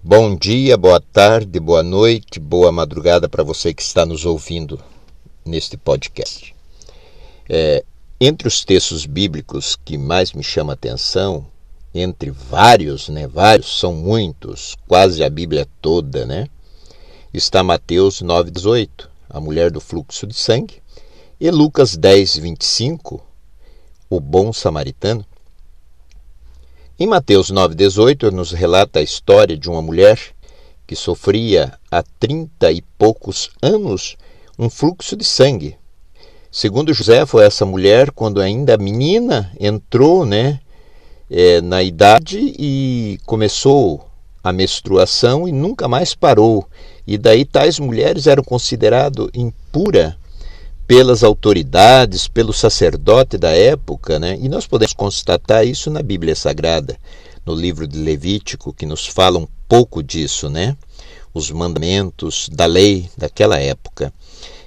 Bom dia, boa tarde, boa noite, boa madrugada para você que está nos ouvindo neste podcast. É, entre os textos bíblicos que mais me chama a atenção, entre vários, né, vários, são muitos, quase a Bíblia toda, né, está Mateus 9,18, a mulher do fluxo de sangue, e Lucas 10, 25, o bom samaritano. Em Mateus 9,18 nos relata a história de uma mulher que sofria há trinta e poucos anos um fluxo de sangue. Segundo José, foi essa mulher, quando ainda menina, entrou né, é, na idade e começou a menstruação e nunca mais parou. E daí tais mulheres eram consideradas impuras pelas autoridades, pelo sacerdote da época, né? E nós podemos constatar isso na Bíblia Sagrada, no livro de Levítico, que nos fala um pouco disso, né? Os mandamentos da lei daquela época.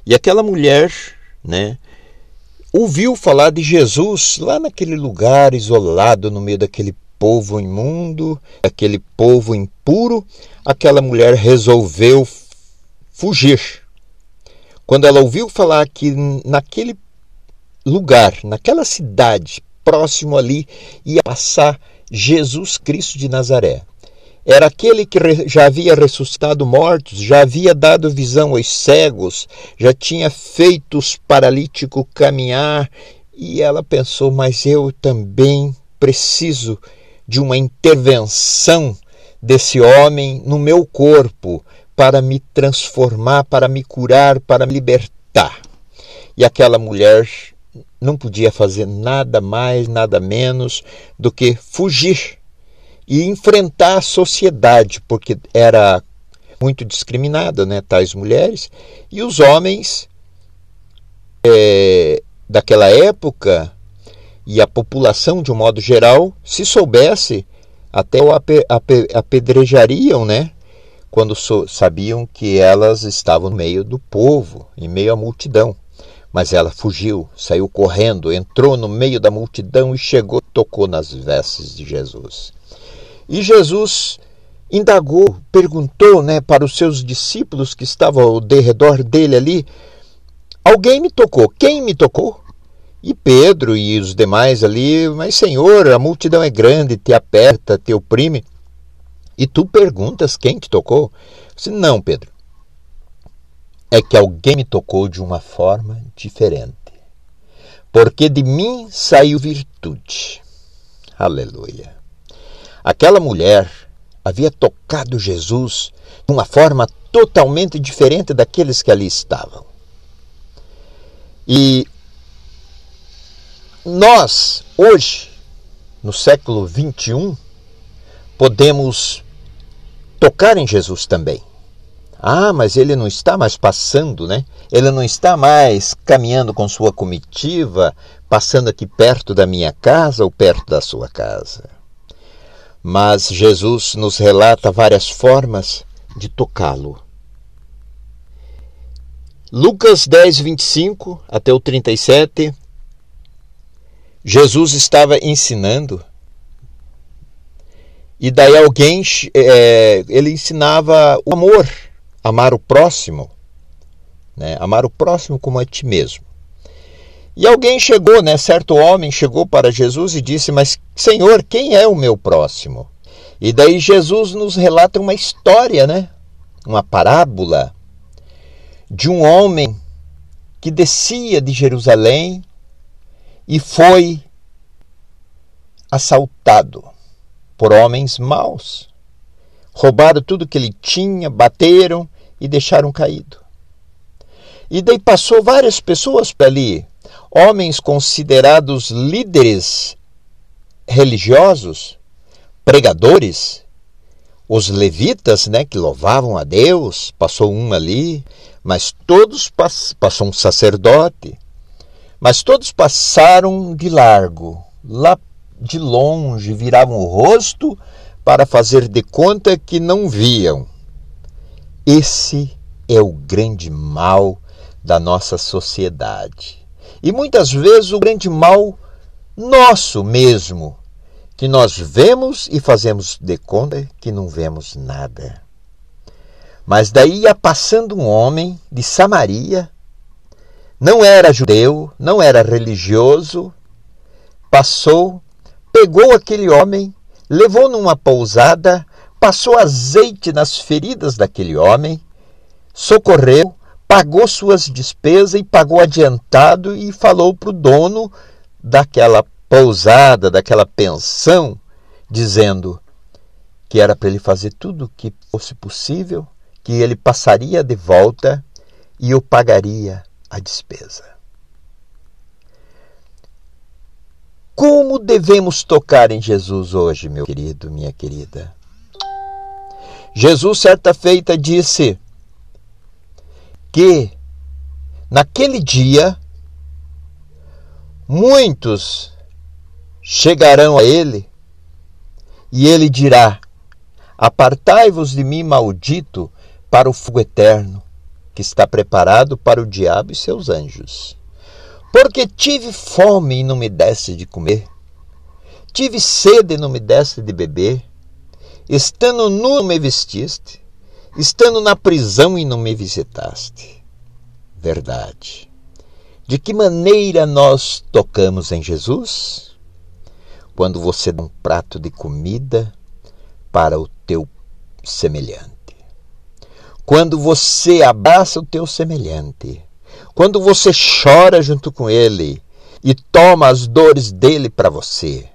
E aquela mulher, né, ouviu falar de Jesus lá naquele lugar isolado no meio daquele povo imundo, aquele povo impuro, aquela mulher resolveu fugir quando ela ouviu falar que naquele lugar, naquela cidade, próximo ali, ia passar Jesus Cristo de Nazaré. Era aquele que já havia ressuscitado mortos, já havia dado visão aos cegos, já tinha feito os paralíticos caminhar, e ela pensou: mas eu também preciso de uma intervenção desse homem no meu corpo, para me transformar, para me curar, para me libertar. E aquela mulher não podia fazer nada mais, nada menos do que fugir e enfrentar a sociedade, porque era muito discriminada, né, tais mulheres, e os homens é, daquela época e a população de um modo geral, se soubesse, até o apedrejariam, né? Quando sabiam que elas estavam no meio do povo, em meio à multidão. Mas ela fugiu, saiu correndo, entrou no meio da multidão e chegou, tocou nas vestes de Jesus. E Jesus indagou, perguntou né, para os seus discípulos que estavam ao redor dele ali: Alguém me tocou? Quem me tocou? E Pedro e os demais ali, mas Senhor, a multidão é grande, te aperta, te oprime. E tu perguntas quem te tocou? disse, não, Pedro. É que alguém me tocou de uma forma diferente. Porque de mim saiu virtude. Aleluia. Aquela mulher havia tocado Jesus de uma forma totalmente diferente daqueles que ali estavam. E nós, hoje, no século 21, podemos tocar em Jesus também. Ah, mas ele não está mais passando, né? Ele não está mais caminhando com sua comitiva, passando aqui perto da minha casa ou perto da sua casa. Mas Jesus nos relata várias formas de tocá-lo. Lucas 10, 25 até o 37, Jesus estava ensinando e daí alguém, é, ele ensinava o amor, amar o próximo, né? amar o próximo como a ti mesmo. E alguém chegou, né? certo homem chegou para Jesus e disse: Mas, Senhor, quem é o meu próximo? E daí Jesus nos relata uma história, né? uma parábola de um homem que descia de Jerusalém e foi assaltado por homens maus. Roubaram tudo que ele tinha, bateram e deixaram caído. E daí passou várias pessoas por ali, homens considerados líderes religiosos, pregadores, os levitas, né, que louvavam a Deus, passou um ali, mas todos passou um sacerdote, mas todos passaram de largo, lá de longe viravam o rosto para fazer de conta que não viam. Esse é o grande mal da nossa sociedade. E muitas vezes o grande mal nosso mesmo, que nós vemos e fazemos de conta que não vemos nada. Mas daí ia passando um homem de Samaria, não era judeu, não era religioso, passou, pegou aquele homem, levou numa pousada, passou azeite nas feridas daquele homem, socorreu, pagou suas despesas e pagou adiantado e falou para o dono daquela pousada, daquela pensão, dizendo que era para ele fazer tudo o que fosse possível, que ele passaria de volta e eu pagaria a despesa. Como devemos tocar em Jesus hoje, meu querido, minha querida? Jesus, certa feita, disse que naquele dia muitos chegarão a ele e ele dirá: Apartai-vos de mim, maldito, para o fogo eterno, que está preparado para o diabo e seus anjos. Porque tive fome e não me desse de comer, tive sede e não me desse de beber, estando nu não me vestiste, estando na prisão e não me visitaste. Verdade. De que maneira nós tocamos em Jesus? Quando você dá um prato de comida para o teu semelhante quando você abraça o teu semelhante, quando você chora junto com ele e toma as dores dele para você.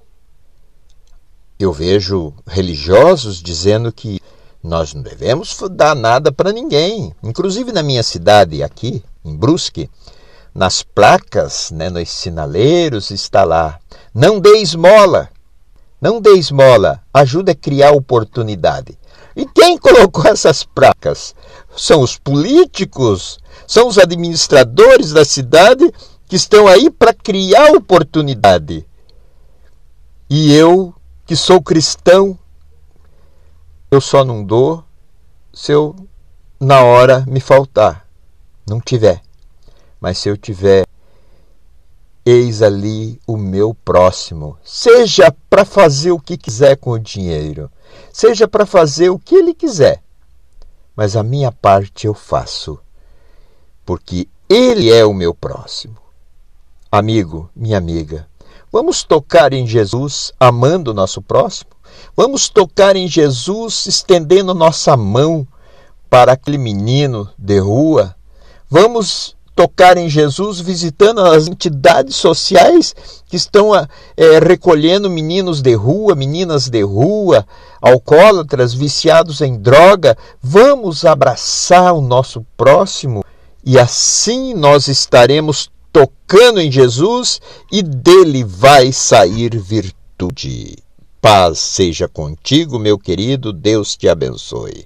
Eu vejo religiosos dizendo que nós não devemos dar nada para ninguém. Inclusive na minha cidade, aqui, em Brusque, nas placas, né, nos sinaleiros, está lá: não dê esmola. Não dê esmola, ajuda a criar oportunidade. E quem colocou essas placas? São os políticos, são os administradores da cidade que estão aí para criar oportunidade. E eu, que sou cristão, eu só não dou se eu, na hora, me faltar, não tiver. Mas se eu tiver, eis ali o meu próximo. Seja para fazer o que quiser com o dinheiro, seja para fazer o que ele quiser, mas a minha parte eu faço, porque ele é o meu próximo. Amigo, minha amiga, vamos tocar em Jesus amando o nosso próximo? Vamos tocar em Jesus estendendo nossa mão para aquele menino de rua? Vamos tocar em Jesus, visitando as entidades sociais que estão é, recolhendo meninos de rua, meninas de rua, alcoólatras, viciados em droga. Vamos abraçar o nosso próximo e assim nós estaremos tocando em Jesus e dele vai sair virtude. Paz seja contigo, meu querido, Deus te abençoe.